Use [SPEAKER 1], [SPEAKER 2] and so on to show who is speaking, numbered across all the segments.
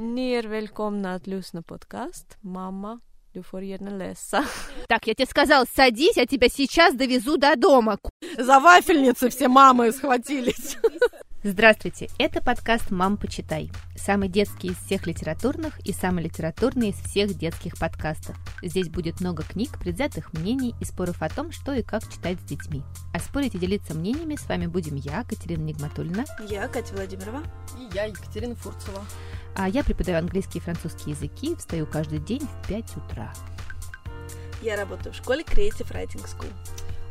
[SPEAKER 1] Ni är välkomna att lyssna podcast Mamma, du får gärna läsa.
[SPEAKER 2] Так, я тебе сказал, садись, я тебя сейчас довезу до дома.
[SPEAKER 3] За вафельницы все мамы схватились.
[SPEAKER 2] Здравствуйте, это подкаст «Мам, почитай». Самый детский из всех литературных и самый литературный из всех детских подкастов. Здесь будет много книг, предвзятых мнений и споров о том, что и как читать с детьми. А спорить и делиться мнениями с вами будем я, Катерина Нигматульна.
[SPEAKER 4] Я, Катя Владимирова.
[SPEAKER 3] И я, Екатерина Фурцева.
[SPEAKER 2] А я преподаю английский и французский языки, встаю каждый день в 5 утра.
[SPEAKER 4] Я работаю в школе Creative Writing School.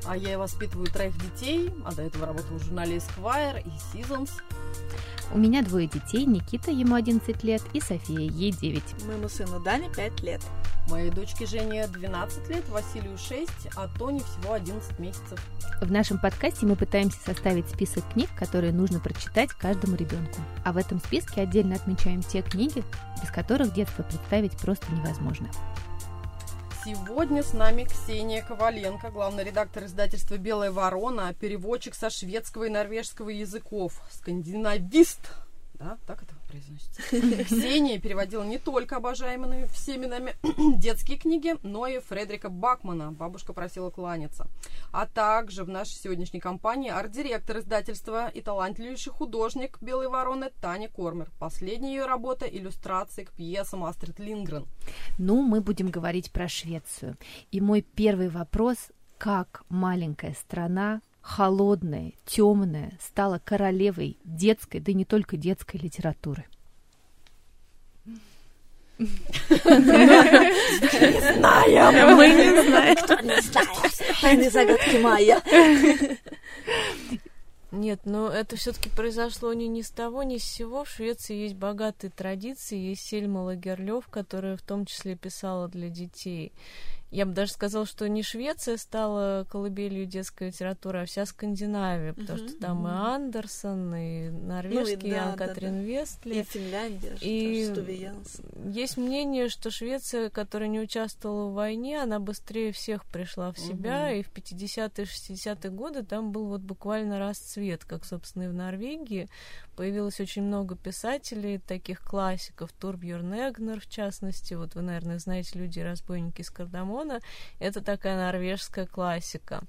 [SPEAKER 3] А я воспитываю троих детей, а до этого работала в журнале Esquire и Seasons.
[SPEAKER 2] У меня двое детей, Никита, ему 11 лет, и София, ей 9.
[SPEAKER 4] Моему сыну Дане 5 лет.
[SPEAKER 3] Моей дочке Жене 12 лет, Василию 6, а Тоне всего 11 месяцев.
[SPEAKER 2] В нашем подкасте мы пытаемся составить список книг, которые нужно прочитать каждому ребенку. А в этом списке отдельно отмечаем те книги, без которых детство представить просто невозможно.
[SPEAKER 3] Сегодня с нами Ксения Коваленко, главный редактор издательства «Белая ворона», переводчик со шведского и норвежского языков, скандинавист. Да, так это произносится. Ксения переводила не только обожаемыми всеми нами детские книги, но и Фредерика Бакмана «Бабушка просила кланяться». А также в нашей сегодняшней компании арт-директор издательства и талантливейший художник «Белой вороны» Таня Кормер. Последняя ее работа – иллюстрации к пьесам Астрид Лингрен.
[SPEAKER 2] Ну, мы будем говорить про Швецию. И мой первый вопрос – как маленькая страна холодная, темная, стала королевой детской, да и не только детской литературы.
[SPEAKER 4] Не знаем.
[SPEAKER 2] Мы не знаем.
[SPEAKER 4] Не знаем. Тайны загадки Майя.
[SPEAKER 1] Нет, но это все-таки произошло не ни с того, ни с сего. В Швеции есть богатые традиции, есть Сельма Лагерлёв, которая в том числе писала для детей. Я бы даже сказала, что не Швеция стала колыбелью детской литературы, а вся Скандинавия, потому
[SPEAKER 4] Мгм,
[SPEAKER 1] что там и
[SPEAKER 4] мгм.
[SPEAKER 1] Андерсон, и норвежский,
[SPEAKER 4] Ну и да, да,
[SPEAKER 1] Катрин
[SPEAKER 4] И
[SPEAKER 1] Вестли.
[SPEAKER 4] Финляндия,
[SPEAKER 1] И
[SPEAKER 4] что.
[SPEAKER 1] Есть мнение, что Швеция, которая не участвовала в войне, она быстрее всех пришла в себя,
[SPEAKER 3] Мгм.
[SPEAKER 1] и в 50-е, 60-е годы там был вот буквально расцвет, как, собственно, и в Норвегии. Появилось очень много писателей, таких классиков, Турбьерн Эгнер, в частности, вот вы, наверное, знаете «Люди и разбойники из Кардамона», это такая норвежская классика.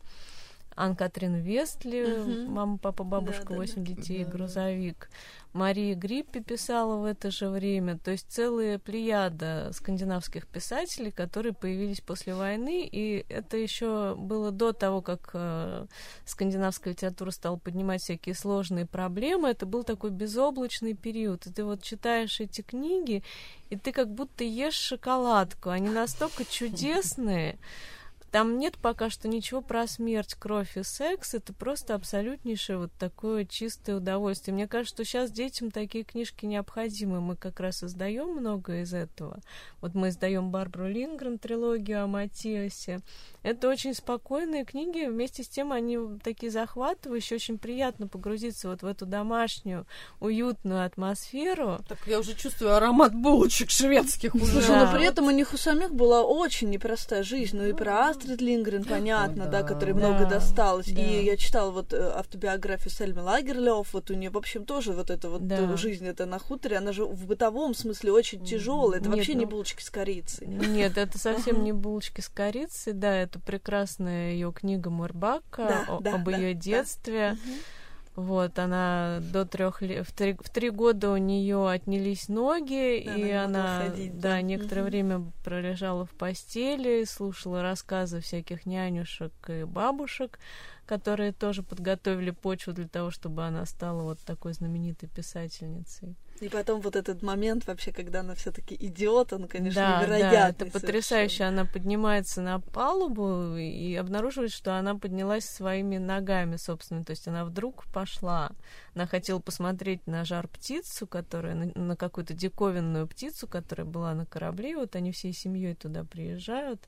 [SPEAKER 1] Ан-Катрин Вестли,
[SPEAKER 4] Мгм.
[SPEAKER 1] мама, папа, бабушка,
[SPEAKER 4] Да, да, да.
[SPEAKER 1] 8 детей,
[SPEAKER 3] да.
[SPEAKER 1] грузовик. Мария Гриппи писала в это же время. То есть целая плеяда скандинавских писателей, которые появились после войны. И это еще было до того, как э, скандинавская литература стала поднимать всякие сложные проблемы. Это был такой безоблачный период. И ты вот читаешь эти книги, и ты как будто ешь шоколадку. Они настолько чудесные. Там нет пока что ничего про смерть, кровь и секс. Это просто абсолютнейшее вот такое чистое удовольствие. Мне кажется, что сейчас детям такие книжки необходимы. Мы как раз издаем много из этого. Вот мы издаем Барбару Лингрен, трилогию о Матиасе. Это очень спокойные книги. Вместе с тем они такие захватывающие. Очень приятно погрузиться вот в эту домашнюю, уютную атмосферу.
[SPEAKER 3] Так я уже чувствую аромат булочек шведских уже.
[SPEAKER 4] Слушай,
[SPEAKER 1] Да.
[SPEAKER 4] но при этом у них у самих была очень непростая жизнь. Ну и про Астрид Лингрен, понятно,
[SPEAKER 3] О,
[SPEAKER 4] да,
[SPEAKER 3] да.
[SPEAKER 4] которой
[SPEAKER 1] Да,
[SPEAKER 4] много досталось.
[SPEAKER 1] да.
[SPEAKER 4] И я читала вот э, автобиографию Сельмы Лагерлёв, вот у нее, в общем, тоже вот эта вот
[SPEAKER 1] Да.
[SPEAKER 4] э, жизнь это на хуторе, она же в бытовом смысле очень тяжелая. Это
[SPEAKER 1] Нет,
[SPEAKER 4] вообще не
[SPEAKER 1] ну,
[SPEAKER 4] булочки с корицей.
[SPEAKER 1] Нет, это совсем не булочки с корицей, да, это прекрасная ее книга Мурбака
[SPEAKER 4] Да,
[SPEAKER 1] о-
[SPEAKER 4] да,
[SPEAKER 1] об
[SPEAKER 4] да,
[SPEAKER 1] ее
[SPEAKER 4] да.
[SPEAKER 1] Вот, она до трех лет, в три, в три года у нее отнялись ноги,
[SPEAKER 4] Да,
[SPEAKER 1] и
[SPEAKER 4] она ходить,
[SPEAKER 1] да,
[SPEAKER 4] да.
[SPEAKER 1] некоторое
[SPEAKER 4] Мгм.
[SPEAKER 1] время пролежала в постели, слушала рассказы всяких нянюшек и бабушек, которые тоже подготовили почву для того, чтобы она стала вот такой знаменитой писательницей.
[SPEAKER 4] И потом вот этот момент вообще, когда она все-таки идет, он, конечно,
[SPEAKER 1] да,
[SPEAKER 4] невероятный.
[SPEAKER 1] да, это потрясающе.
[SPEAKER 4] совершенно.
[SPEAKER 1] Она поднимается на палубу и обнаруживает, что она поднялась своими ногами, собственно. То есть она вдруг пошла. Она хотела посмотреть на жар-птицу, которая на, на какую-то диковинную птицу, которая была на корабле. Вот они всей семьей туда приезжают.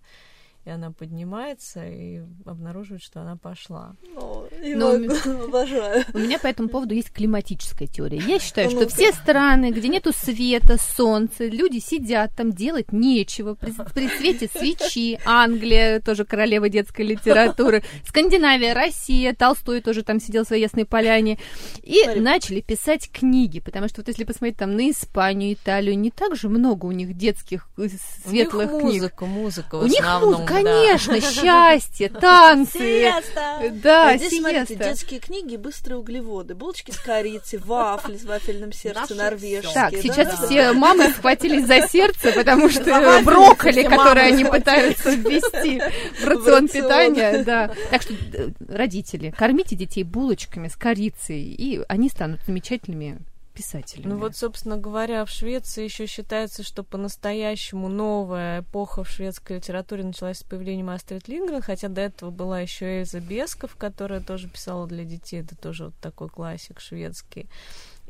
[SPEAKER 1] И она поднимается и обнаруживает, что она пошла.
[SPEAKER 4] О,
[SPEAKER 2] Но-
[SPEAKER 4] могу, обожаю.
[SPEAKER 2] У меня по этому поводу есть климатическая теория. Я считаю,
[SPEAKER 4] А
[SPEAKER 2] что
[SPEAKER 4] ну-ка.
[SPEAKER 2] все страны, где нету света, солнца, люди сидят там, делать нечего при, при свете свечи. Англия, тоже королева детской литературы. Скандинавия, Россия, Толстой тоже там сидел в своей ясной поляне. И
[SPEAKER 4] Смотри.
[SPEAKER 2] начали писать книги, потому что вот если посмотреть там на Испанию, Италию, не так же много у них детских э, светлых
[SPEAKER 1] У них
[SPEAKER 2] книг.
[SPEAKER 1] музыка, музыка в
[SPEAKER 2] У них
[SPEAKER 1] основном,
[SPEAKER 2] музыка,
[SPEAKER 1] да.
[SPEAKER 2] конечно, счастье, танцы.
[SPEAKER 4] Сиеста!
[SPEAKER 2] Да,
[SPEAKER 4] А здесь, смотрите,
[SPEAKER 2] сиеста.
[SPEAKER 4] детские книги, быстрые углеводы, булочки с корицей, вафли с вафельным сердцем, норвежские.
[SPEAKER 2] Так,
[SPEAKER 4] да?
[SPEAKER 2] сейчас
[SPEAKER 4] Да.
[SPEAKER 2] все мамы схватились за сердце, потому что брокколи, которые они пытаются ввести в рацион
[SPEAKER 4] рацион.
[SPEAKER 2] питания, да. Так что, э, родители, кормите детей булочками с корицей, и они станут замечательными писателями.
[SPEAKER 1] Ну вот, собственно говоря, в Швеции еще считается, что по-настоящему новая эпоха в шведской литературе началась с появлением Астрид Лингрен, хотя до этого была еще Эльза Бесков, которая тоже писала для детей, это тоже вот такой классик шведский.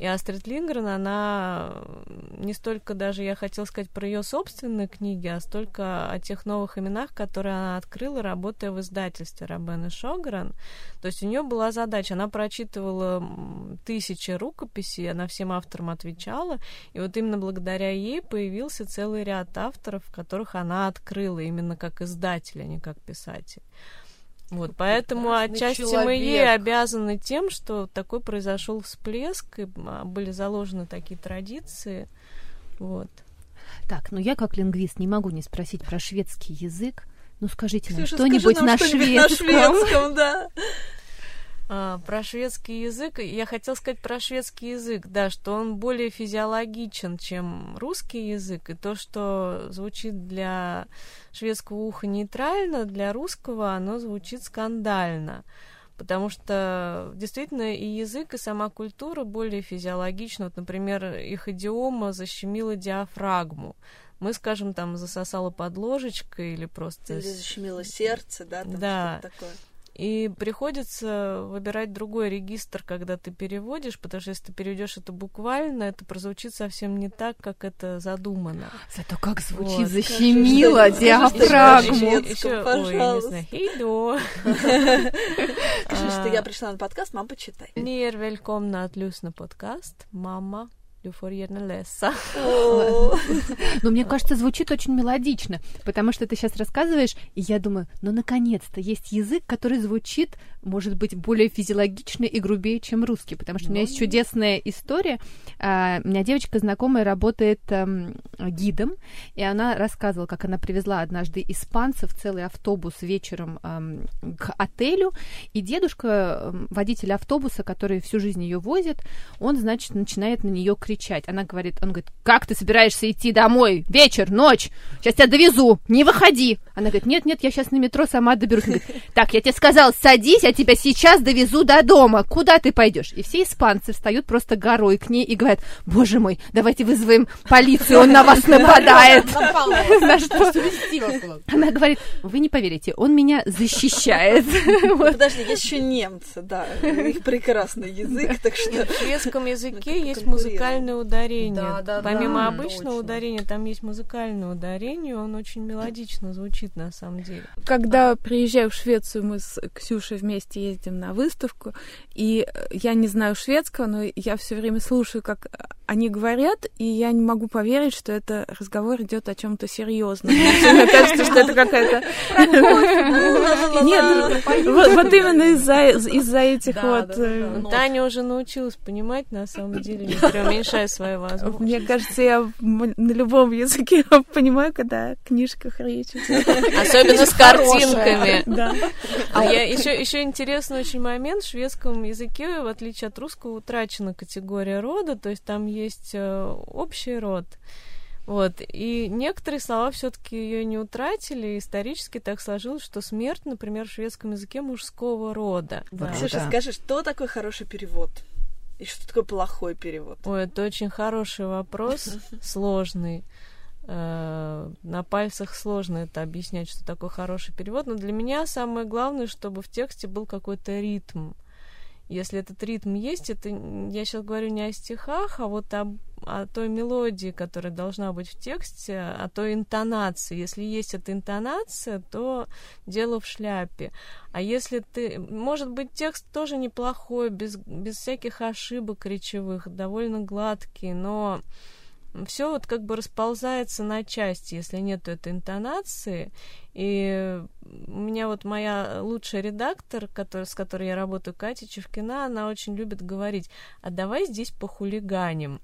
[SPEAKER 1] И Астрид Лингрен, она не столько даже, я хотела сказать, про ее собственные книги, а столько о тех новых именах, которые она открыла, работая в издательстве Робен и Шогран. То есть у нее была задача, она прочитывала тысячи рукописей, она всем авторам отвечала, и вот именно благодаря ей появился целый ряд авторов, которых она открыла именно как издатель, а не как писатель. Вот, поэтому отчасти мы
[SPEAKER 3] человек.
[SPEAKER 1] ей обязаны тем, что такой произошел всплеск, и а, были заложены такие традиции. Вот.
[SPEAKER 2] Так, ну я как лингвист не могу не спросить про шведский язык. Ну скажите нам что-нибудь
[SPEAKER 4] нам
[SPEAKER 2] на
[SPEAKER 4] что-нибудь на
[SPEAKER 2] шведском.
[SPEAKER 4] шведском, да.
[SPEAKER 1] А, про шведский язык. Я хотела сказать про шведский язык, да, что он более физиологичен, чем русский язык. И то, что звучит для шведского уха нейтрально, для русского оно звучит скандально. Потому что действительно и язык, и сама культура более физиологична. Вот, например, их идиома защемила диафрагму. Мы, скажем, там засосала под ложечкой или просто...
[SPEAKER 4] Или защемило сердце, да, там
[SPEAKER 1] Да.
[SPEAKER 4] что-то такое.
[SPEAKER 1] И приходится выбирать другой регистр, когда ты переводишь, потому что если ты переведешь это буквально, это прозвучит совсем не так, как это задумано.
[SPEAKER 2] Зато как звучит
[SPEAKER 1] Вот.
[SPEAKER 2] защемило
[SPEAKER 4] Скажи,
[SPEAKER 2] диафрагму.
[SPEAKER 1] Еще, ой, не
[SPEAKER 4] пожалуйста.
[SPEAKER 1] знаю, хейдо.
[SPEAKER 4] Скажи, что
[SPEAKER 1] А.
[SPEAKER 4] я пришла на подкаст, мам, почитай.
[SPEAKER 1] Ni är välkomna att lyssna podcast. Mamma, du får gärna läsa.
[SPEAKER 2] Но мне кажется, звучит очень мелодично, потому что ты сейчас рассказываешь, и я думаю, ну, наконец-то есть язык, который звучит, может быть, более физиологично и грубее, чем русский, потому что у меня есть чудесная история. А, У меня девочка знакомая работает эм, гидом, и она рассказывала, как она привезла однажды испанцев целый автобус вечером эм, к отелю, и дедушка, эм, водитель автобуса, который всю жизнь ее возит, он, значит, начинает на нее кричать. Она говорит, он говорит, как ты собираешься идти домой? Вечер, ночь, сейчас тебя довезу, не выходи. Она говорит, нет, нет, я сейчас на метро сама доберусь. Он говорит, так, я тебе сказал, садись, я тебя сейчас довезу до дома. Куда ты пойдешь? И все испанцы встают просто горой к ней и говорят, боже мой, давайте вызовем полицию, он на вас нападает. На что она говорит, вы не поверите, он меня защищает. Вот.
[SPEAKER 4] Подожди, есть еще немцы, да. У них прекрасный язык, так что...
[SPEAKER 1] В шведском языке есть
[SPEAKER 4] конкурируем.
[SPEAKER 1] Музыкальное ударение.
[SPEAKER 3] Да, да,
[SPEAKER 1] Помимо
[SPEAKER 3] да,
[SPEAKER 1] обычного
[SPEAKER 3] точно.
[SPEAKER 1] ударения, там есть музыкальное ударение, он очень мелодично звучит на самом деле.
[SPEAKER 5] Когда приезжаю в Швецию, мы с Ксюшей вместе ездим на выставку, и я не знаю шведского, но я все время слушаю, как они говорят, и я не могу поверить, что это разговор идет о чем-то серьезном. Мне кажется, что это какая-то... Нет, вот вот именно из-за из-за этих вот... э.
[SPEAKER 1] Ну, Таня уже научилась понимать, на самом деле, не преуменьшая свои возможности.
[SPEAKER 5] Мне кажется, я на любом языке понимаю, когда о книжках речь идет.
[SPEAKER 1] Особенно с картинками.
[SPEAKER 5] Да.
[SPEAKER 1] А я еще, еще интересный очень момент. В шведском языке, в отличие от русского, утрачена категория рода, то есть там есть э, общий род. Вот. И некоторые слова все-таки ее не утратили. Исторически так сложилось, что смерть, например, в шведском языке мужского рода. Да.
[SPEAKER 4] Ксюша,
[SPEAKER 2] да.
[SPEAKER 4] скажи, что такое хороший перевод? И что такое плохой перевод?
[SPEAKER 1] Ой, это очень хороший вопрос, сложный. Э, На пальцах сложно это объяснять, что такое хороший перевод, но для меня самое главное, чтобы в тексте был какой-то ритм. Если этот ритм есть, это я сейчас говорю не о стихах, а вот об о той мелодии, которая должна быть в тексте, о той интонации. Если есть эта интонация, то дело в шляпе. А если ты... Может быть, текст тоже неплохой, без, без всяких ошибок речевых, довольно гладкий, но все вот как бы расползается на части, если нет этой интонации. И у меня вот моя лучшая редактор, который, с которой я работаю, Катя Чевкина, она очень любит говорить, а давай здесь похулиганим.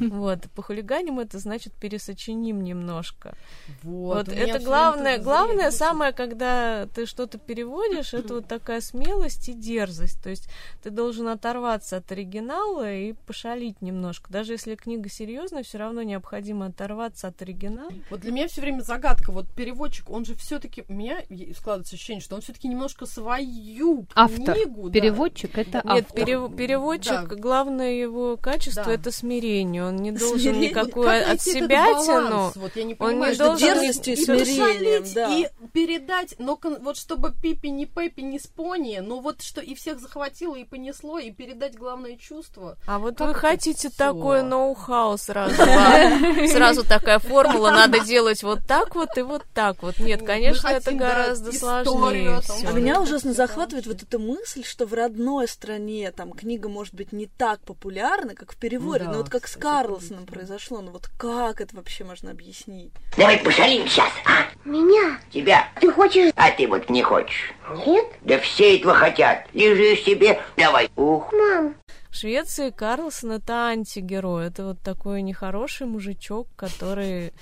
[SPEAKER 1] Вот, похулиганим это значит пересочиним немножко. Вот, это главное, главное самое, когда ты что-то переводишь, это вот такая смелость и дерзость. То есть ты должен оторваться от оригинала и пошалить немножко. Даже если книга серьезная, все равно необходимо оторваться от оригинала.
[SPEAKER 3] Вот для меня все время загадка. Вот переводчик, он же все-таки у меня складывается ощущение, что он все-таки немножко свою
[SPEAKER 2] автор.
[SPEAKER 3] книгу.
[SPEAKER 2] Переводчик
[SPEAKER 3] да.
[SPEAKER 2] это
[SPEAKER 1] автор. Нет, перев, переводчик, да. главное его качество да. это смирение. Он не должен смирение. никакую как от себя тяну.
[SPEAKER 3] Вот я не
[SPEAKER 1] понимаю,
[SPEAKER 3] он
[SPEAKER 1] не должен
[SPEAKER 4] дерзостью и смирением, да.
[SPEAKER 3] и передать, но вот чтобы Пипи не Пеппи не Спони, но вот что и всех захватило и понесло и передать главное чувство.
[SPEAKER 1] А вот как вы хотите всё? такое ноу-хау сразу, сразу такая формула, надо делать вот так вот и вот так вот. Нет, конечно, это гораздо сложнее.
[SPEAKER 4] А меня ужасно захватывает вот эта мысль, что в родной стране там книга может быть не так популярна, как в переводе, ну, да, но вот как с Карлсоном произошло, ну вот как это вообще можно объяснить?
[SPEAKER 6] Давай пошалим сейчас, а?
[SPEAKER 7] Меня?
[SPEAKER 6] Тебя.
[SPEAKER 7] Ты хочешь?
[SPEAKER 6] А ты вот не хочешь.
[SPEAKER 7] Нет?
[SPEAKER 6] Да все этого хотят. Лежишь себе, давай. Ух.
[SPEAKER 7] Мам,
[SPEAKER 1] в Швеции Карлсон это антигерой. Это вот такой нехороший мужичок, который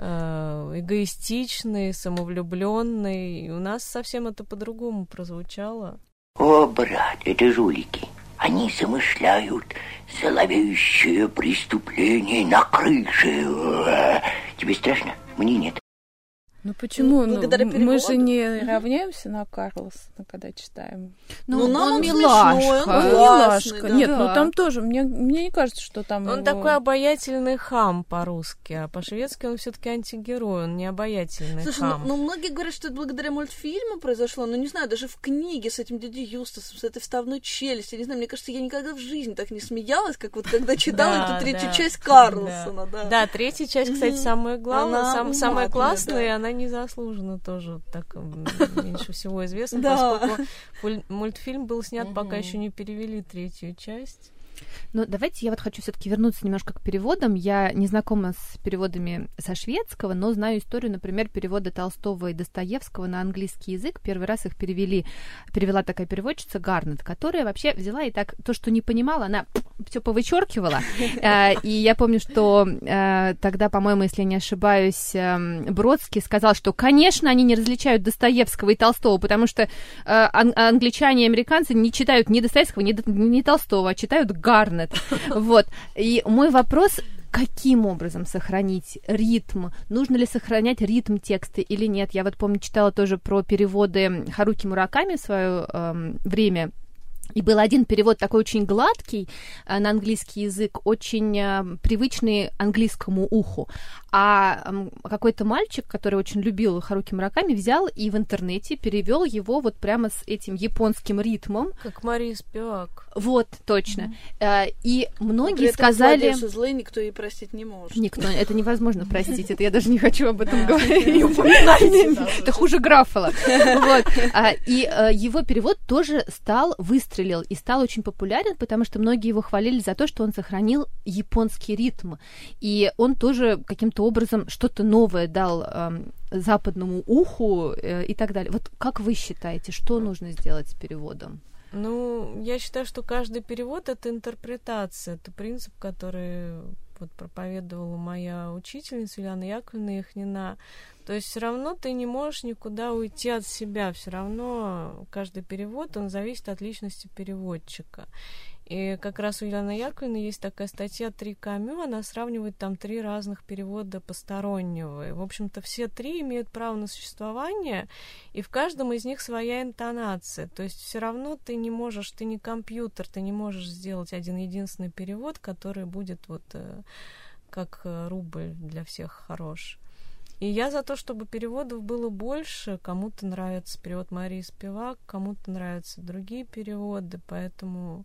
[SPEAKER 1] эгоистичный, самовлюбленный. У нас совсем это по-другому прозвучало.
[SPEAKER 6] О, брат, это жулики. Они замышляют зловещее преступление на крыше. Тебе страшно? Мне нет.
[SPEAKER 5] Ну почему? Ну, благодаря ну, мы же не равняемся на Карлсона, когда читаем.
[SPEAKER 4] Ну, ну нам он милашка.
[SPEAKER 5] Он милашка. Да. Нет, да. ну там тоже, мне, мне не кажется, что там
[SPEAKER 1] Он
[SPEAKER 5] его...
[SPEAKER 1] такой обаятельный хам по-русски, а по-шведски он все таки антигерой, он не обаятельный
[SPEAKER 4] Слушай,
[SPEAKER 1] хам.
[SPEAKER 4] Ну, ну, многие говорят, что это благодаря мультфильму произошло, но не знаю, даже в книге с этим дядей Юстасом, с этой вставной челюстью, не знаю, мне кажется, я никогда в жизни так не смеялась, как вот когда читала эту третью часть Карлсона.
[SPEAKER 1] Да, третья часть, кстати, самая главная, самая классная, она незаслуженно тоже так меньше всего известна, поскольку мультфильм был снят, пока еще не перевели третью часть.
[SPEAKER 2] Ну, давайте я вот хочу все-таки вернуться немножко к переводам. Я не знакома с переводами со шведского, но знаю историю, например, перевода Толстого и Достоевского на английский язык. Первый раз их перевели, перевела такая переводчица Гарнет, которая вообще взяла и так то, что не понимала, она все повычеркивала. Э, и я помню, что э, тогда, по-моему, если я не ошибаюсь, эм, Бродский сказал, что, конечно, они не различают Достоевского и Толстого, потому что э, англичане и американцы не читают ни Достоевского, ни Толстого, а читают Гарнет. Вот. И мой вопрос, каким образом сохранить ритм? Нужно ли сохранять ритм текста или нет? Я вот помню, читала тоже про переводы Харуки Мураками в свое эм, время и был один перевод такой очень гладкий э, на английский язык, очень э, привычный английскому уху. А э, какой-то мальчик, который очень любил Харуки Мураками, взял и в интернете перевел его вот прямо с этим японским ритмом.
[SPEAKER 1] Как Мария Спивак.
[SPEAKER 2] Вот, точно. Mm-hmm. И многие Но сказали...
[SPEAKER 4] злой никто ей простить не может.
[SPEAKER 2] Никто, это невозможно простить, это я даже не хочу об этом говорить. Это хуже Граффала. А, и его перевод тоже стал выстрелил и стал очень популярен, потому что многие его хвалили за то, что он сохранил японский ритм. И он тоже каким-то образом что-то новое дал э, западному уху э, и так далее. Вот как вы считаете, что нужно сделать с переводом?
[SPEAKER 1] Ну, я считаю, что каждый перевод это интерпретация, это принцип, который вот проповедовала моя учительница Юлиана Яковлевна Яхнина. То есть все равно ты не можешь никуда уйти от себя, все равно каждый перевод, он зависит от личности переводчика. И как раз у Елены Яковлевны есть такая статья «Три камю», она сравнивает там три разных перевода постороннего. И, в общем-то, все три имеют право на существование, и в каждом из них своя интонация. То есть все равно ты не можешь, ты не компьютер, ты не можешь сделать один единственный перевод, который будет вот э, как э, рубль для всех хорош. И я за то, чтобы переводов было больше. Кому-то нравится перевод Марии Спивак, кому-то нравятся другие переводы, поэтому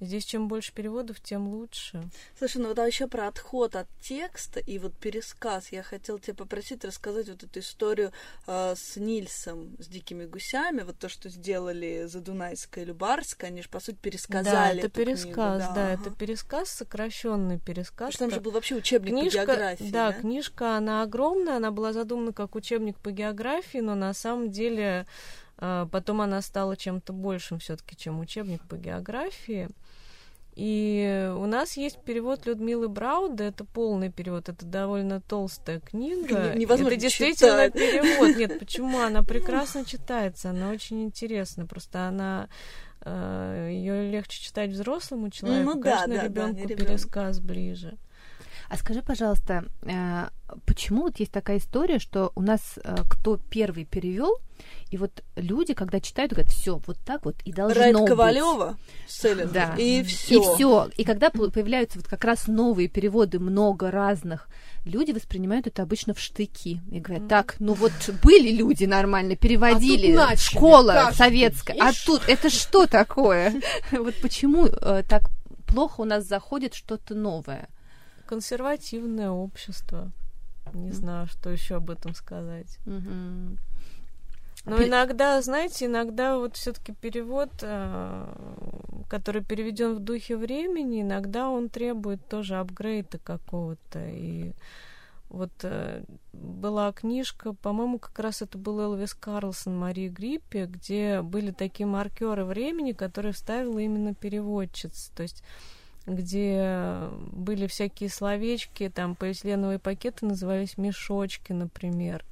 [SPEAKER 1] Здесь чем больше переводов, тем лучше.
[SPEAKER 4] Слушай, ну вот а еще про отход от текста и вот пересказ. Я хотела тебя попросить рассказать вот эту историю э, с Нильсом, с дикими гусями, вот то, что сделали Задунайская или Барская, они же, по сути, пересказали
[SPEAKER 1] Да, это пересказ,
[SPEAKER 4] книгу, да,
[SPEAKER 1] да,
[SPEAKER 4] ага.
[SPEAKER 1] это пересказ, сокращенный пересказ.
[SPEAKER 4] Потому что там же был вообще учебник
[SPEAKER 1] книжка,
[SPEAKER 4] по географии.
[SPEAKER 1] Да,
[SPEAKER 4] Да,
[SPEAKER 1] книжка, она огромная, она была задумана как учебник по географии, но на самом деле потом она стала чем-то большим все-таки, чем учебник по географии. И у нас есть перевод Людмилы Брауда, это полный перевод, это довольно толстая книга.
[SPEAKER 4] Не- невозможно
[SPEAKER 1] это действительно
[SPEAKER 4] читать.
[SPEAKER 1] перевод. Нет, почему? Она прекрасно читается, она очень интересна. Просто она ее легче читать взрослому человеку,
[SPEAKER 4] Ну да,
[SPEAKER 1] конечно,
[SPEAKER 4] да, да,
[SPEAKER 1] ребенку
[SPEAKER 4] ребёнку.
[SPEAKER 1] пересказ ближе.
[SPEAKER 2] А скажи, пожалуйста, э, почему вот есть такая история, что у нас э, кто первый перевел, и вот люди, когда читают, говорят, все, вот так вот и должно
[SPEAKER 4] Райт
[SPEAKER 2] быть.
[SPEAKER 4] Ковалева, Селлинджер,
[SPEAKER 2] Да.
[SPEAKER 4] и
[SPEAKER 2] И
[SPEAKER 4] все.
[SPEAKER 2] все. И когда по- появляются вот как раз новые переводы, много разных, люди воспринимают это обычно в штыки и говорят, так, ну вот были люди нормально, переводили,
[SPEAKER 3] начали,
[SPEAKER 2] школа
[SPEAKER 3] каждый,
[SPEAKER 2] советская, а тут это что такое? Вот почему э, так плохо у нас заходит что-то новое?
[SPEAKER 1] Консервативное общество. Не знаю, что еще об этом сказать. Но иногда, знаете, иногда вот все-таки перевод, э, который переведен в духе времени, иногда он требует тоже апгрейда какого-то. И вот э, была книжка, по-моему, как раз это был Элвис Карлсон Марии Гриппи, где были такие маркеры времени, которые вставила именно переводчица. То есть где были всякие словечки, там полиэтиленовые пакеты назывались мешочки, например.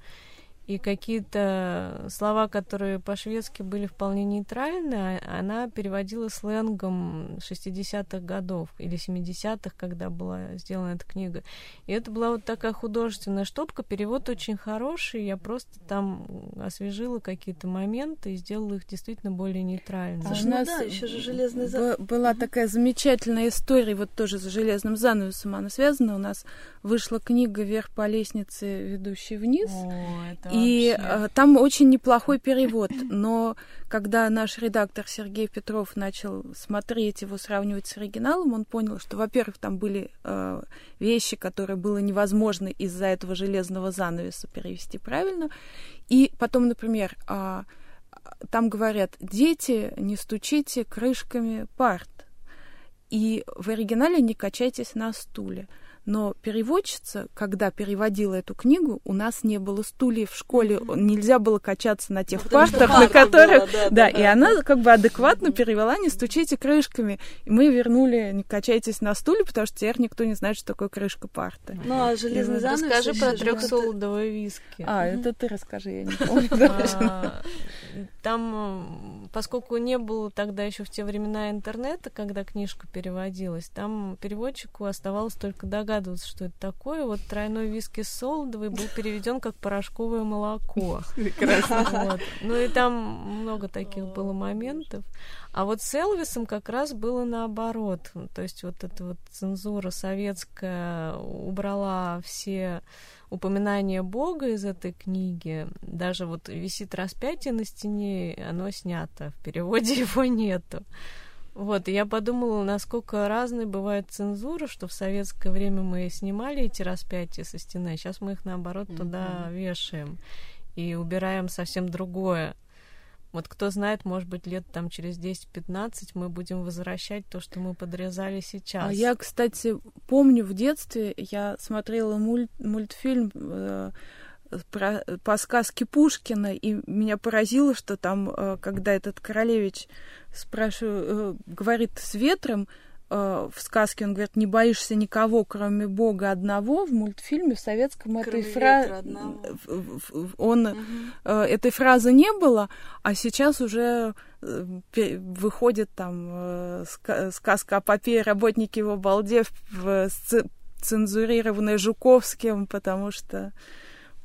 [SPEAKER 1] И какие-то слова, которые по-шведски были вполне нейтральны, а- она переводила сленгом 60-х годов или 70-х, когда была сделана эта книга. И это была вот такая художественная штопка. Перевод очень хороший. Я просто там освежила какие-то моменты и сделала их действительно более нейтральными.
[SPEAKER 5] А у
[SPEAKER 4] ну
[SPEAKER 5] нас
[SPEAKER 4] да, еще же железный занавес.
[SPEAKER 5] Была такая замечательная история, вот тоже с железным занавесом она связана. У нас вышла книга «Вверх по лестнице, ведущей вниз».
[SPEAKER 1] О, это
[SPEAKER 5] И э, там очень неплохой перевод, но когда наш редактор Сергей Петров начал смотреть его, сравнивать с оригиналом, он понял, что, во-первых, там были э, вещи, которые было невозможно из-за этого железного занавеса перевести правильно. И потом, например, а, там говорят, дети, не стучите крышками парт. И в оригинале не качайтесь на стуле. Но переводчица, когда переводила эту книгу, у нас не было стульев в школе, нельзя было качаться на тех
[SPEAKER 4] что
[SPEAKER 5] партах, на которых...
[SPEAKER 4] была, да,
[SPEAKER 5] да,
[SPEAKER 4] да,
[SPEAKER 5] и
[SPEAKER 4] да.
[SPEAKER 5] она как бы адекватно перевела «не стучите крышками». И мы вернули «не качайтесь на стуле», потому что теперь никто не знает, что такое крышка парты.
[SPEAKER 4] Ну, а железный занавес...
[SPEAKER 1] Расскажи про
[SPEAKER 4] же
[SPEAKER 1] трехсолодовое виски.
[SPEAKER 5] А, это ты расскажи, я не помню.
[SPEAKER 1] А, Там, поскольку не было тогда еще в те времена интернета, когда книжка переводилась, там переводчику оставалось только догадываться, что это такое. Вот тройной виски с солодовой был переведен как порошковое молоко. Вот. Ну и там много таких было моментов. А вот с Элвисом как раз было наоборот. То есть вот эта вот цензура советская убрала все упоминания Бога из этой книги. Даже вот висит распятие на стене, оно снято. В переводе его нету. Вот, и я подумала, насколько разной бывает цензура, что в советское время мы снимали эти распятия со стены, а сейчас мы их, наоборот, туда вешаем и убираем совсем другое. Вот кто знает, может быть, лет там через 10-15 мы будем возвращать то, что мы подрезали сейчас.
[SPEAKER 5] А я, кстати, помню в детстве, я смотрела муль- мультфильм э, про, по сказке Пушкина, и меня поразило, что там, э, когда этот королевич спрашивает, э, говорит с ветром, э, в сказке он говорит, не боишься никого, кроме Бога одного, в мультфильме в советском этой
[SPEAKER 4] Кроме
[SPEAKER 5] фразы
[SPEAKER 4] ветра одного.
[SPEAKER 5] он э, этой фразы не было, а сейчас уже выходит там ска- сказка о попе и работнике его балде в- цензурированной Жуковским, потому что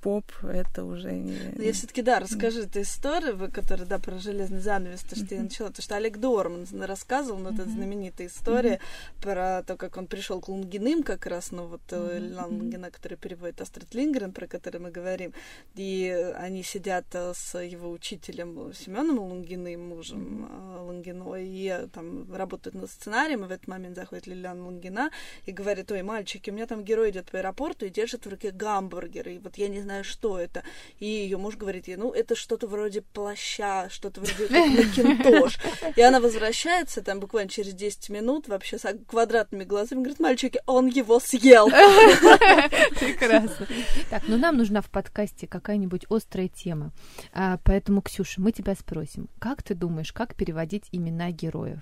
[SPEAKER 5] поп, это уже не...
[SPEAKER 4] Ну, я все-таки, да, расскажи эту историю, вы, которая, да, про железный занавес, то, что mm-hmm. я начала, то, что Олег Дорман рассказывал, ну, mm-hmm. это знаменитая история mm-hmm. про то, как он пришел к Лунгиным, как раз, ну, вот mm-hmm. Лунгина, который переводит Астрид Лингрен, про который мы говорим, и они сидят э, с его учителем Семеном Лунгиным, мужем mm-hmm. Лунгиной, и там работают над сценарием, и в этот момент заходит Лилиан Лунгина и говорит, ой, мальчики, у меня там герой идет по аэропорту и держит в руке гамбургер, и вот я не знаю, знаю, что это. И ее муж говорит ей, ну, это что-то вроде плаща, что-то вроде макинтош. И она возвращается там буквально через 10 минут, вообще с квадратными глазами, говорит, мальчики, он его съел.
[SPEAKER 2] Прекрасно. Так, ну нам нужна в подкасте какая-нибудь острая тема. А, поэтому, Ксюша, мы тебя спросим, как ты думаешь, как переводить имена героев?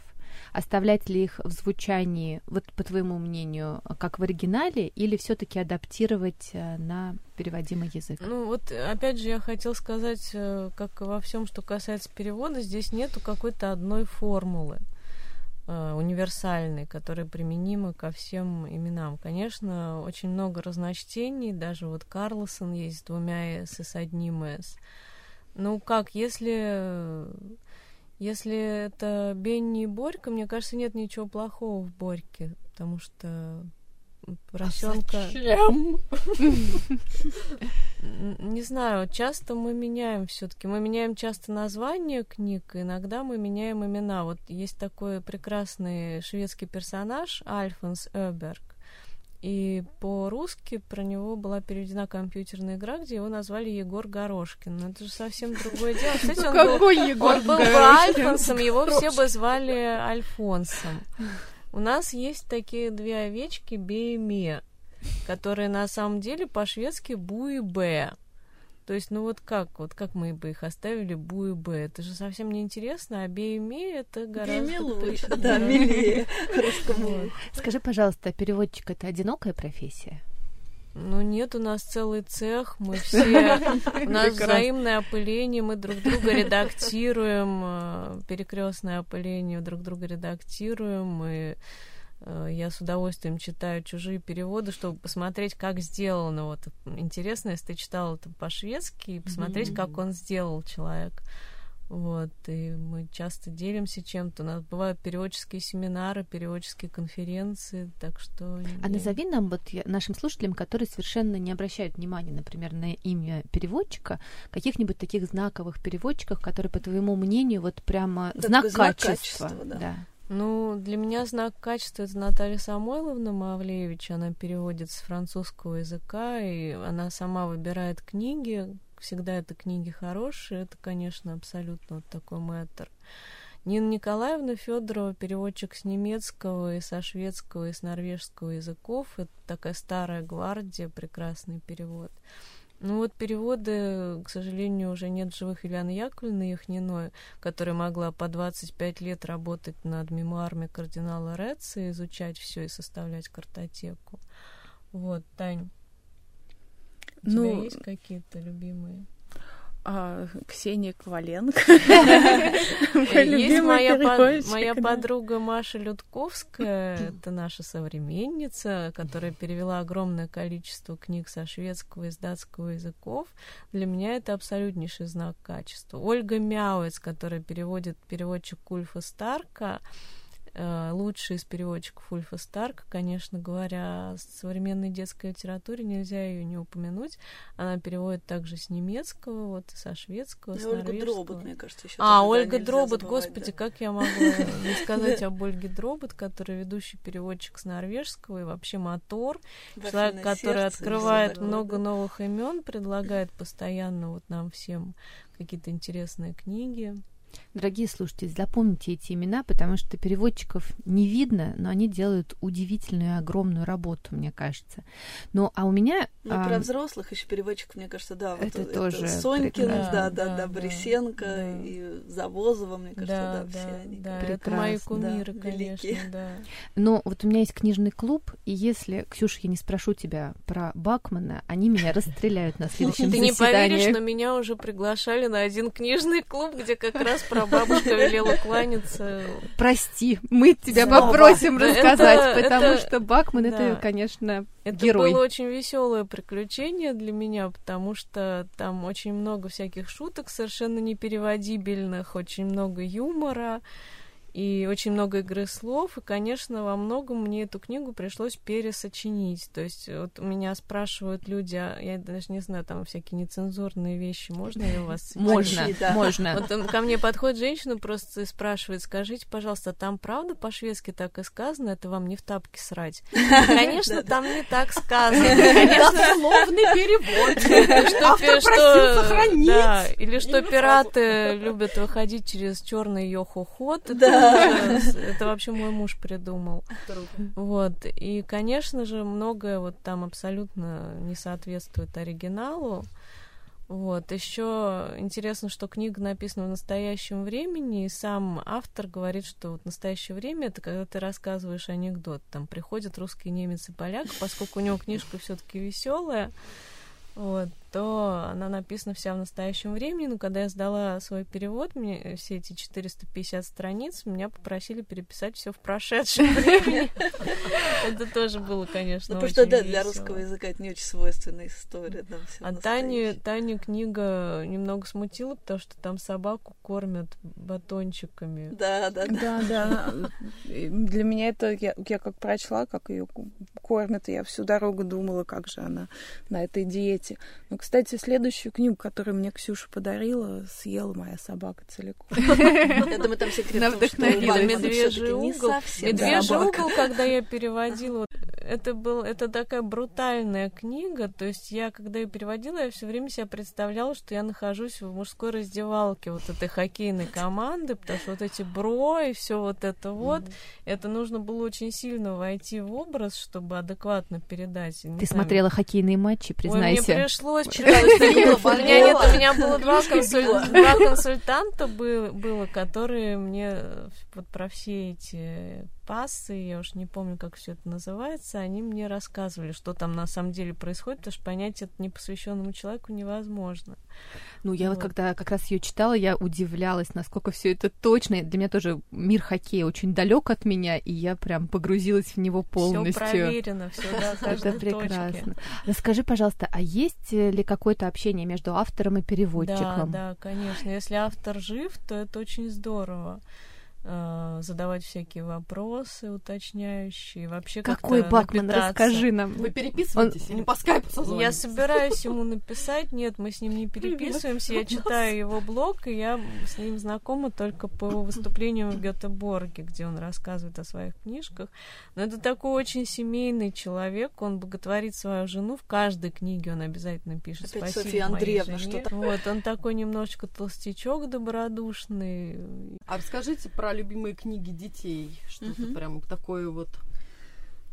[SPEAKER 2] Оставлять ли их в звучании, вот по твоему мнению, как в оригинале, или все-таки адаптировать э, на переводимый язык?
[SPEAKER 1] Ну вот, опять же, я хотел сказать, э, как во всем, что касается перевода, здесь нету какой-то одной формулы э, универсальной, которая применима ко всем именам. Конечно, очень много разночтений, даже вот Карлсон есть с двумя «с» и с одним «с». Ну как, если если это Бенни и Борька, мне кажется, нет ничего плохого в Борьке, потому что поросенка... А
[SPEAKER 3] зачем?
[SPEAKER 1] Не знаю, часто мы меняем все-таки. Мы меняем часто названия книг, иногда мы меняем имена. Вот есть такой прекрасный шведский персонаж Альфонс Эберг. И по-русски про него была переведена компьютерная игра, где его назвали Егор Горошкин. Но это же совсем другое дело. Кстати, он
[SPEAKER 5] Какой
[SPEAKER 1] был,
[SPEAKER 5] Егор
[SPEAKER 1] он был бы Альфонсом, его все бы звали Альфонсом. У нас есть такие две овечки Бейме, которые на самом деле по-шведски Бу и Б. То есть, ну вот как, вот как мы бы их оставили Бу и Б? Это же совсем не интересно, а Бейме это гораздо...
[SPEAKER 4] Бейме лучше, да, милее.
[SPEAKER 2] Скажи, пожалуйста, переводчик это одинокая профессия?
[SPEAKER 1] Ну нет, у нас целый цех, мы все, у нас взаимное опыление, мы друг друга редактируем, э, перекрестное опыление друг друга редактируем, мы Э, я с удовольствием читаю чужие переводы, чтобы посмотреть, как сделано. Вот интересно, если ты читал это по-шведски, и посмотреть, mm-hmm. как он сделал человек. Вот, и мы часто делимся чем-то. У нас бывают переводческие семинары, переводческие конференции, так что...
[SPEAKER 2] А назови нам, вот нашим слушателям, которые совершенно не обращают внимания, например, на имя переводчика, каких-нибудь таких знаковых переводчиков, которые, по твоему мнению, вот прямо знак, знак качества. качества
[SPEAKER 4] да. да.
[SPEAKER 1] Ну, для меня знак качества это Наталья Самойловна Мавлеевич. Она переводит с французского языка, и она сама выбирает книги. Всегда это книги хорошие. Это, конечно, абсолютно вот такой мэтр. Нина Николаевна Федорова, переводчик с немецкого и со шведского и с норвежского языков. Это такая старая гвардия, прекрасный перевод. Ну вот переводы, к сожалению, уже нет живых Ильяны Яковлевны Яхниной, которая могла по 25 лет работать над мемуарами кардинала Реца, изучать все и составлять картотеку. Вот, Тань, у ну, тебя есть какие-то любимые?
[SPEAKER 5] А, Ксения Коваленко.
[SPEAKER 1] Есть моя, подруга Маша Людковская, это наша современница, которая перевела огромное количество книг со шведского и с датского языков. Для меня это абсолютнейший знак качества. Ольга Мяуэц, которая переводит переводчик Кульфа Старка, лучший из переводчиков Ульфа Старк, конечно говоря, о современной детской литературе нельзя ее не упомянуть. Она переводит также с немецкого, вот, со шведского, с Ольга
[SPEAKER 4] Дробот, мне кажется, еще
[SPEAKER 1] А, Ольга Дробот, господи, как я могу не сказать об Ольге Дробот, который ведущий переводчик с норвежского и вообще мотор, человек, который открывает много новых имен, предлагает постоянно вот нам всем какие-то интересные книги.
[SPEAKER 2] Дорогие слушатели, запомните эти имена, потому что переводчиков не видно, но они делают удивительную и огромную работу, мне кажется. Ну, а у меня...
[SPEAKER 4] Ну, а... про взрослых еще переводчиков, мне кажется, да.
[SPEAKER 2] Это
[SPEAKER 4] вот,
[SPEAKER 2] тоже...
[SPEAKER 4] Это Сонькин, да, да, да, да, Борисенко да. и Завозова, мне кажется, да, да, все они.
[SPEAKER 1] Да, это мои кумиры, да, конечно, великие. да.
[SPEAKER 2] Но вот у меня есть книжный клуб, и если, Ксюша, я не спрошу тебя про Бакмана, они меня расстреляют на следующем
[SPEAKER 1] Ты не поверишь, но меня уже приглашали на один книжный клуб, где как раз раз прабабушка велела кланяться.
[SPEAKER 2] Прости, мы тебя
[SPEAKER 3] Снова.
[SPEAKER 2] попросим рассказать,
[SPEAKER 1] это-
[SPEAKER 2] потому
[SPEAKER 1] это-
[SPEAKER 2] что Бакман это,
[SPEAKER 1] да.
[SPEAKER 2] конечно,
[SPEAKER 1] Это
[SPEAKER 2] герой.
[SPEAKER 1] было очень веселое приключение для меня, потому что там очень много всяких шуток совершенно непереводибельных, очень много юмора и очень много игры слов. И, конечно, во многом мне эту книгу пришлось пересочинить. То есть вот меня спрашивают люди, а я даже не знаю, там всякие нецензурные вещи, можно ли у вас?
[SPEAKER 2] Можно, можно.
[SPEAKER 1] Вот ко мне подходит женщина просто и спрашивает, скажите, пожалуйста, там правда по-шведски так и сказано, это вам не в тапки срать? Конечно, там не так сказано. Конечно,
[SPEAKER 3] Дословный перевод.
[SPEAKER 1] что,
[SPEAKER 3] сохранить.
[SPEAKER 1] или что пираты любят выходить через черный йохо-ход.
[SPEAKER 4] Да.
[SPEAKER 1] Это, вообще мой муж придумал. Вот. И, конечно же, многое вот там абсолютно не соответствует оригиналу. Вот. Еще интересно, что книга написана в настоящем времени, и сам автор говорит, что вот настоящее время это когда ты рассказываешь анекдот. Там приходят русский немец и поляк, поскольку у него книжка все-таки веселая, вот, то она написана вся в настоящем времени. Но когда я сдала свой перевод, мне все эти 450 страниц, меня попросили переписать все в прошедшем времени. Это тоже было, конечно,
[SPEAKER 4] Ну, потому что, да, для русского языка это не очень свойственная история.
[SPEAKER 1] А
[SPEAKER 4] настоящее.
[SPEAKER 1] Таню книга немного смутила, потому что там собаку кормят батончиками.
[SPEAKER 4] Да, да, да.
[SPEAKER 5] Да, да. Для меня это я, я как прочла, как ее кормят, и я всю дорогу думала, как же она на этой диете. Ну, кстати, следующую книгу, которую мне Ксюша подарила, съела моя собака целиком.
[SPEAKER 4] Я думаю, там секрет в том, что
[SPEAKER 2] Вдохновила.
[SPEAKER 1] Медвежий угол.
[SPEAKER 4] совсем
[SPEAKER 1] Медвежий угол, когда я переводила, это был, это такая брутальная книга. То есть я, когда ее переводила, я все время себя представляла, что я нахожусь в мужской раздевалке вот этой хоккейной команды, потому что вот эти бро и все вот это вот, это нужно было очень сильно войти в образ, чтобы адекватно передать.
[SPEAKER 2] Ты смотрела хоккейные матчи,
[SPEAKER 1] Ой, мне
[SPEAKER 2] признайся.
[SPEAKER 1] пришлось читать. У меня нет, у меня было два, консультанта было, было, которые мне э, вот про все эти пассы, я уж не помню, как все это называется, они мне рассказывали, что там на самом деле происходит, потому что понять это непосвященному человеку невозможно.
[SPEAKER 2] Ну, я вот
[SPEAKER 1] Вот.
[SPEAKER 2] когда как раз ее читала, я удивлялась, насколько все это точно. Для меня тоже мир хоккея очень далек от меня, и я прям погрузилась в него
[SPEAKER 1] Все
[SPEAKER 2] полностью.
[SPEAKER 1] проверено, все до
[SPEAKER 2] Это прекрасно. Расскажи, пожалуйста, а есть э, ли какое-то общение между автором и
[SPEAKER 1] Да,
[SPEAKER 2] переводчиком?
[SPEAKER 1] да, конечно. Если автор жив, то это очень здорово. Э, задавать всякие вопросы уточняющие, вообще
[SPEAKER 2] Какой
[SPEAKER 1] как-то
[SPEAKER 2] Бакман,
[SPEAKER 1] напитаться.
[SPEAKER 2] расскажи нам.
[SPEAKER 3] Вы переписываетесь или по скайпу
[SPEAKER 1] Я
[SPEAKER 3] созвонитесь?
[SPEAKER 1] собираюсь ему написать, нет, мы с ним не переписываемся, я читаю его блог, и я с ним знакома только по его выступлениям в Гетеборге, где он рассказывает о своих книжках. Но это такой очень семейный человек, он боготворит свою жену, в каждой книге он обязательно пишет
[SPEAKER 4] Опять
[SPEAKER 1] спасибо
[SPEAKER 4] Софья Андреевна
[SPEAKER 1] жене».
[SPEAKER 4] что-то.
[SPEAKER 1] Вот, он такой немножечко толстячок добродушный,
[SPEAKER 3] А расскажите про любимые книги детей. Что-то
[SPEAKER 4] Мгм.
[SPEAKER 3] прям такое вот.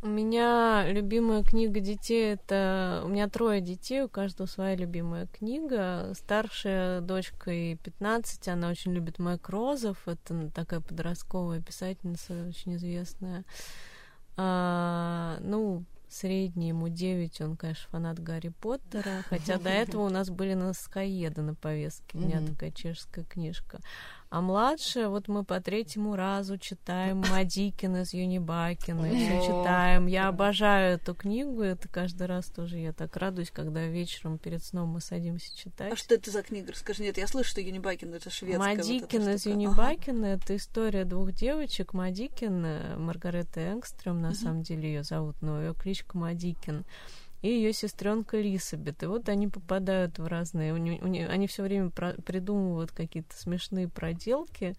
[SPEAKER 1] У меня любимая книга детей это... У меня трое детей, у каждого своя любимая книга. Старшая дочка ей 15, она очень любит Мэг Розов. Это такая подростковая писательница, очень известная. А, ну, средний ему 9, он, конечно, фанат Гарри Поттера. Хотя до этого у нас были Наскоеды на повестке дня,
[SPEAKER 3] Мгм.
[SPEAKER 1] такая чешская книжка. А младшая, вот мы по третьему разу читаем Мадикина из Юнибакина, все читаем. Я обожаю эту книгу, это каждый раз тоже я так радуюсь, когда вечером перед сном мы садимся читать.
[SPEAKER 4] А что это за книга? Расскажи, нет, я слышу, что Юнибакин это шведская. вот эта
[SPEAKER 1] Мадикин из
[SPEAKER 4] штука. Ага.
[SPEAKER 1] Юнибакина это история двух девочек. Мадикин, э, Маргарета Энгстрем, на
[SPEAKER 4] Мгм.
[SPEAKER 1] самом деле ее зовут, но ее кличка Мадикин. И ее сестренка Лисабет. И вот они попадают в разные. у не- у они все время про- придумывают какие-то смешные проделки.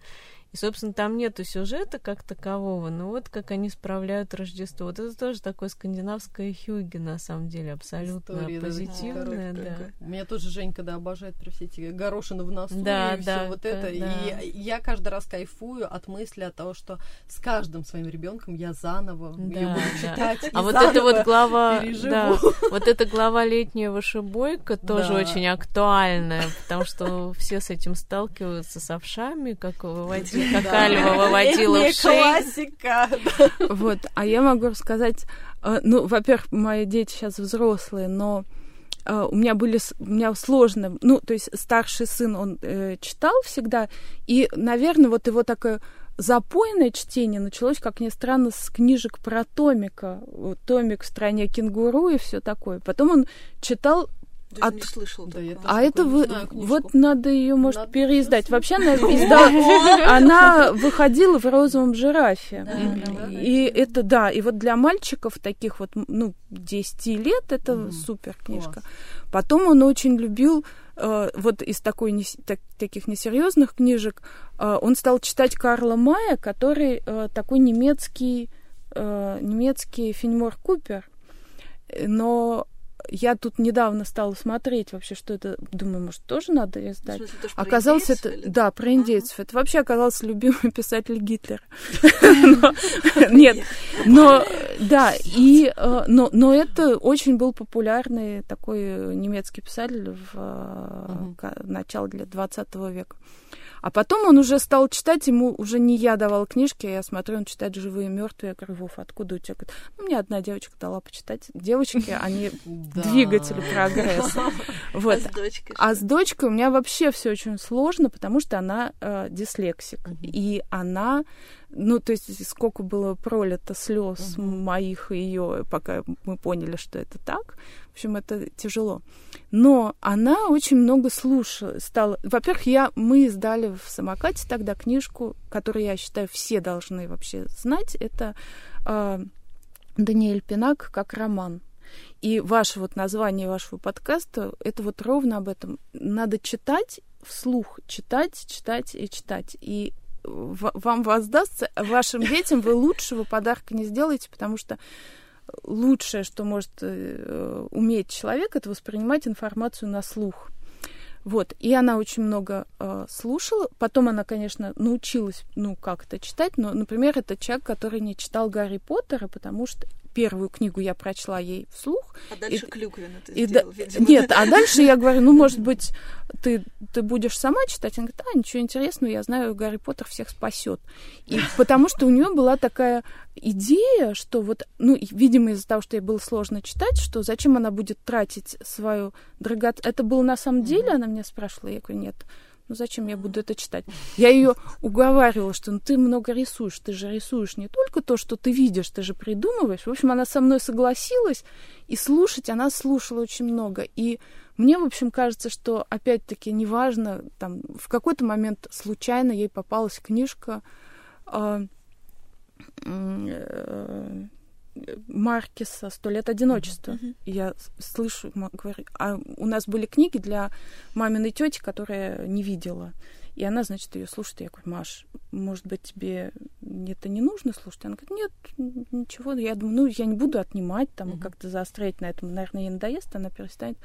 [SPEAKER 1] И, собственно, там нету сюжета как такового, но вот как они справляют Рождество. Вот это тоже такое скандинавское хюги, на самом деле, абсолютно
[SPEAKER 3] История, да,
[SPEAKER 1] позитивное. да.
[SPEAKER 3] меня тоже Женька, да, обожает про все эти горошины в носу
[SPEAKER 1] Да,
[SPEAKER 3] и
[SPEAKER 1] да,
[SPEAKER 3] все вот
[SPEAKER 1] да,
[SPEAKER 3] это.
[SPEAKER 1] да.
[SPEAKER 3] И я каждый раз кайфую от мысли о том, что с каждым своим ребенком я заново
[SPEAKER 1] Да,
[SPEAKER 3] ее буду
[SPEAKER 1] да.
[SPEAKER 3] читать. и
[SPEAKER 1] А вот это вот глава,
[SPEAKER 3] переживу.
[SPEAKER 1] да, вот эта глава летняя вышибойка тоже
[SPEAKER 3] Да.
[SPEAKER 1] очень актуальная, потому что все с этим сталкиваются с овшами, как выводить, Альва выводила
[SPEAKER 3] Летняя
[SPEAKER 1] вшей.
[SPEAKER 3] классика.
[SPEAKER 5] Вот, а я могу рассказать, э, ну, во-первых, мои дети сейчас взрослые, но э, у меня были, у меня сложно, ну, то есть старший сын, он э, читал всегда, и, наверное, вот его такое запойное чтение началось, как ни странно, с книжек про Томика. Томик в стране кенгуру и все такое. Потом он читал
[SPEAKER 4] Даже
[SPEAKER 5] От-
[SPEAKER 4] не слышал
[SPEAKER 3] Да, я
[SPEAKER 4] такого.
[SPEAKER 5] а это вы,
[SPEAKER 3] знаю книжку.
[SPEAKER 5] вот надо ее, может,
[SPEAKER 3] Надо
[SPEAKER 5] переиздать. Вообще она изда- она выходила в розовом жирафе. И это да, и вот для мальчиков таких вот, ну, 10 лет это супер книжка.
[SPEAKER 3] Класс.
[SPEAKER 5] Потом он очень любил э, вот из такой нес- так- таких несерьезных книжек э, он стал читать Карла Мая, который э, такой немецкий э, немецкий Фенемор Купер. Но я тут недавно стала смотреть вообще, что это. Думаю, может, тоже надо издать.
[SPEAKER 4] смысле, это
[SPEAKER 5] Оказалось, это...
[SPEAKER 4] или-
[SPEAKER 5] Да, про индейцев. Это вообще оказался любимый писатель Гитлера. Нет, но... Да, и... э, Но это очень был популярный такой немецкий писатель в э, начале 20 века. А потом он уже стал читать, ему уже не я давала книжки, а я смотрю, он читает «Живые и мертвые». Я говорю, Вов, откуда у тебя? Говорит, ну, мне одна девочка дала почитать. Девочки, они
[SPEAKER 3] Да.
[SPEAKER 5] двигатели прогресса.
[SPEAKER 4] А
[SPEAKER 5] Вот.
[SPEAKER 4] с дочкой
[SPEAKER 5] А
[SPEAKER 4] что?
[SPEAKER 5] с дочкой у меня вообще все очень сложно, потому что она э, дислексик. И она, ну, то есть сколько было пролито слез
[SPEAKER 3] Мгм.
[SPEAKER 5] моих и ее, пока мы поняли, что это так. В общем, это тяжело. Но она очень много слушала, стала. Во-первых, я, мы издали в самокате тогда книжку, которую я считаю все должны вообще знать. Это э, Даниэль Пинак как роман. И ваше вот название вашего подкаста это вот ровно об этом. Надо читать вслух, читать, читать и читать. И вам воздастся, вашим детям вы лучшего подарка не сделаете, потому что лучшее, что может э, уметь человек, это воспринимать информацию на слух. Вот, и она очень много э, слушала. Потом она, конечно, научилась, ну, как-то читать, но, например, это человек, который не читал Гарри Поттера, потому что первую книгу я прочла ей вслух,
[SPEAKER 4] А дальше
[SPEAKER 5] и-
[SPEAKER 4] Клюквин это
[SPEAKER 5] и да-
[SPEAKER 4] сделал, видимо.
[SPEAKER 5] Нет, а дальше я говорю, ну, может быть, ты, ты будешь сама читать? Она говорит, а, ничего интересного, я знаю, Гарри Поттер всех спасет. И потому что у нее была такая идея, что вот, ну, видимо, из-за того, что ей было сложно читать, что зачем она будет тратить свою драгоценность... Это было на самом деле, она меня спрашивала, я говорю, нет, ну зачем я буду это читать? Я ее уговаривала, что ну, ты много рисуешь, ты же рисуешь не только то, что ты видишь, ты же придумываешь. В общем, она со мной согласилась, и слушать она слушала очень много. И мне, в общем, кажется, что, опять-таки, неважно, там, в какой-то момент случайно ей попалась книжка а, э, Маркеса «Сто лет одиночества».
[SPEAKER 4] Мгм.
[SPEAKER 5] И я слышу, говорю, а у нас были книги для маминой тети, которая не видела. И она, значит, ее слушает. Я говорю, Маш, может быть, тебе это не нужно слушать? Она говорит, нет, ничего. Я думаю, ну, я не буду отнимать, там,
[SPEAKER 3] Мгм.
[SPEAKER 5] как-то заострять на этом. Наверное, ей надоест, она перестанет.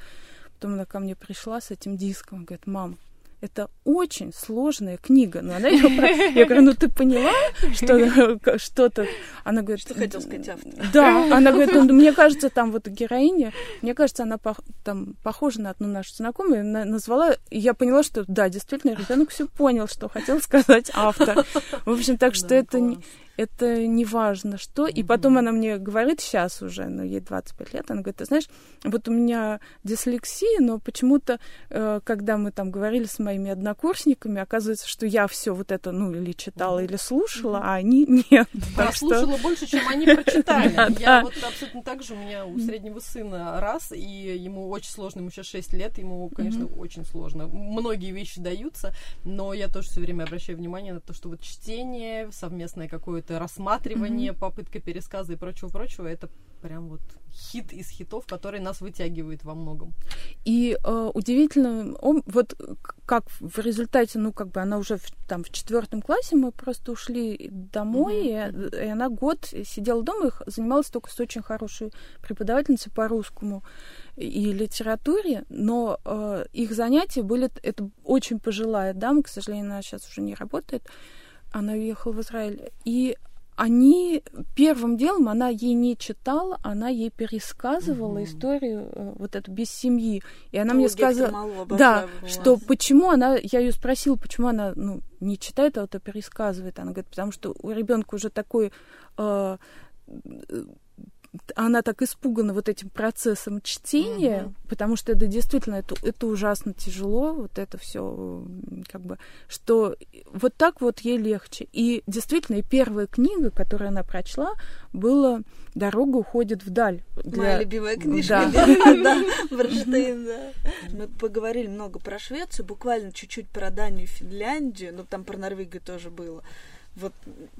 [SPEAKER 5] Потом она ко мне пришла с этим диском. Говорит, мам, это очень сложная книга. Но она её про- Я говорю, ну ты поняла, что что-то... Она говорит...
[SPEAKER 4] Что хотел сказать автор?
[SPEAKER 5] Да, она говорит, ну, мне кажется, там вот героиня, мне кажется, она пох- там похожа на одну нашу знакомую, на- назвала, и я поняла, что да, действительно, ребенок все понял, что хотел сказать автор. В общем, так что
[SPEAKER 3] Да,
[SPEAKER 5] это не. Это не важно что. И потом она мне говорит сейчас уже, ну, ей 25 лет, она говорит, ты знаешь, вот у меня дислексия, но почему-то, э, когда мы там говорили с моими однокурсниками, оказывается, что я все вот это, ну, или читала, или слушала, а они нет.
[SPEAKER 3] Прослушала больше, чем они прочитали. Я вот абсолютно так же, у меня у среднего сына раз, и ему очень сложно, ему сейчас 6 лет, ему, конечно, очень сложно. Многие вещи даются, но я тоже все время обращаю внимание на то, что вот чтение, совместное какое-то рассматривание, попытка пересказа и прочего-прочего, это прям вот хит из хитов, который нас вытягивает во многом.
[SPEAKER 5] И э, удивительно, он, вот как в результате, ну, как бы она уже в, там в четвертом классе, мы просто ушли домой,
[SPEAKER 3] Мгм,
[SPEAKER 5] и, и она год сидела дома, и занималась только с очень хорошей преподавательницей по русскому и литературе, но э, их занятия были, это очень пожилая дама, к сожалению, она сейчас уже не работает, она уехала в Израиль, и они первым делом она ей не читала, она ей пересказывала
[SPEAKER 3] Мгм.
[SPEAKER 5] историю э, вот эту без семьи. И она
[SPEAKER 4] О,
[SPEAKER 5] мне сказала, да, что почему она, я ее спросила, почему она ну, не читает, а вот пересказывает. Она говорит, потому что у ребенка уже такой э, она так испугана вот этим процессом чтения, угу. потому что это действительно это, это ужасно тяжело, вот это все как бы, что вот так вот ей легче. И действительно, и первая книга, которую она прочла, была «Дорога уходит вдаль».
[SPEAKER 4] Для... Моя любимая книжка. Да, да. Мы поговорили много про Швецию, буквально чуть-чуть про Данию и Финляндию, ну там про Норвегию тоже было вот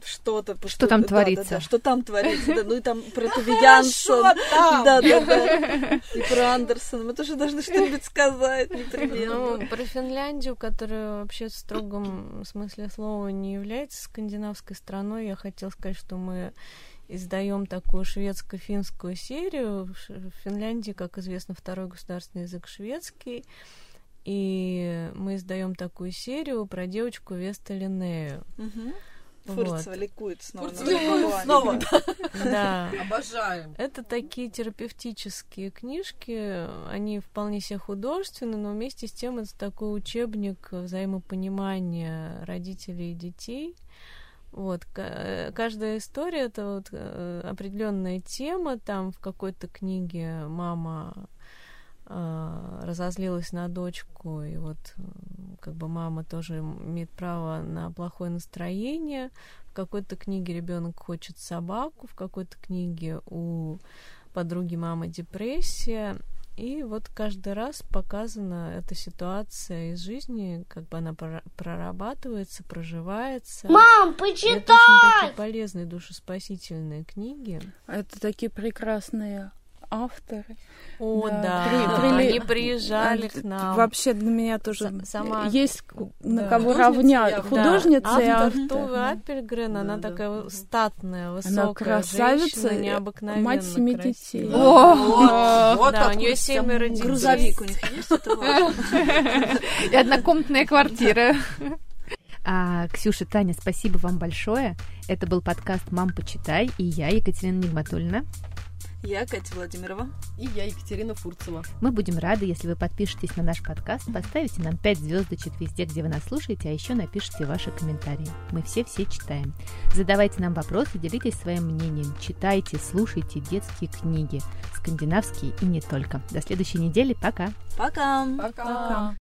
[SPEAKER 4] что-то...
[SPEAKER 2] Что там
[SPEAKER 4] да,
[SPEAKER 2] творится.
[SPEAKER 4] Да, да, что там творится, да, ну и там про Тови Янсон. Да, да, да. И про Андерсона. Мы тоже должны что-нибудь сказать непременно.
[SPEAKER 1] Ну, про Финляндию, которая вообще в строгом смысле слова не является скандинавской страной, я хотела сказать, что мы издаем такую шведско-финскую серию. В Финляндии, как известно, второй государственный язык шведский. И мы издаем такую серию про девочку Веста Линнею.
[SPEAKER 4] Угу. Фурцева вот. ликует снова.
[SPEAKER 3] Фурцева снова.
[SPEAKER 1] Да.
[SPEAKER 3] Обожаем.
[SPEAKER 1] Это такие терапевтические книжки. Они вполне себе художественные, но вместе с тем это такой учебник взаимопонимания родителей и детей. Вот, каждая история это вот э, определенная тема. Там в какой-то книге мама э, разозлилась на дочку, и вот как бы мама тоже имеет право на плохое настроение. В какой-то книге ребенок хочет собаку, в какой-то книге у подруги мамы депрессия. И вот каждый раз показана эта ситуация из жизни, как бы она прорабатывается, проживается.
[SPEAKER 7] Мам, почитай! Это
[SPEAKER 1] очень такие полезные душеспасительные книги.
[SPEAKER 5] Это такие прекрасные авторы.
[SPEAKER 1] О, да, да. При, при, они приезжали к нам.
[SPEAKER 5] Вообще для меня тоже
[SPEAKER 1] сама
[SPEAKER 5] есть на да. кого равнять. Художница и
[SPEAKER 1] автор. Туве Апельгрен, она да, такая да. статная, высокая она
[SPEAKER 5] красавица,
[SPEAKER 1] женщина, необыкновенно
[SPEAKER 5] Мать семи детей.
[SPEAKER 1] Да, у нее семеро детей.
[SPEAKER 4] Грузовик у них есть.
[SPEAKER 2] И однокомнатная квартира. А, Ксюша, Таня, спасибо вам большое. Это был подкаст «Мам, почитай» и я, Екатерина Нигматульна.
[SPEAKER 4] Я Катя Владимирова.
[SPEAKER 3] И я Екатерина Фурцева.
[SPEAKER 2] Мы будем рады, если вы подпишетесь на наш подкаст, поставите нам 5 звездочек везде, где вы нас слушаете, а еще напишите ваши комментарии. Мы все-все читаем. Задавайте нам вопросы, делитесь своим мнением. Читайте, слушайте детские книги. Скандинавские и не только. До следующей недели. Пока.
[SPEAKER 4] Пока.
[SPEAKER 3] Пока. Пока.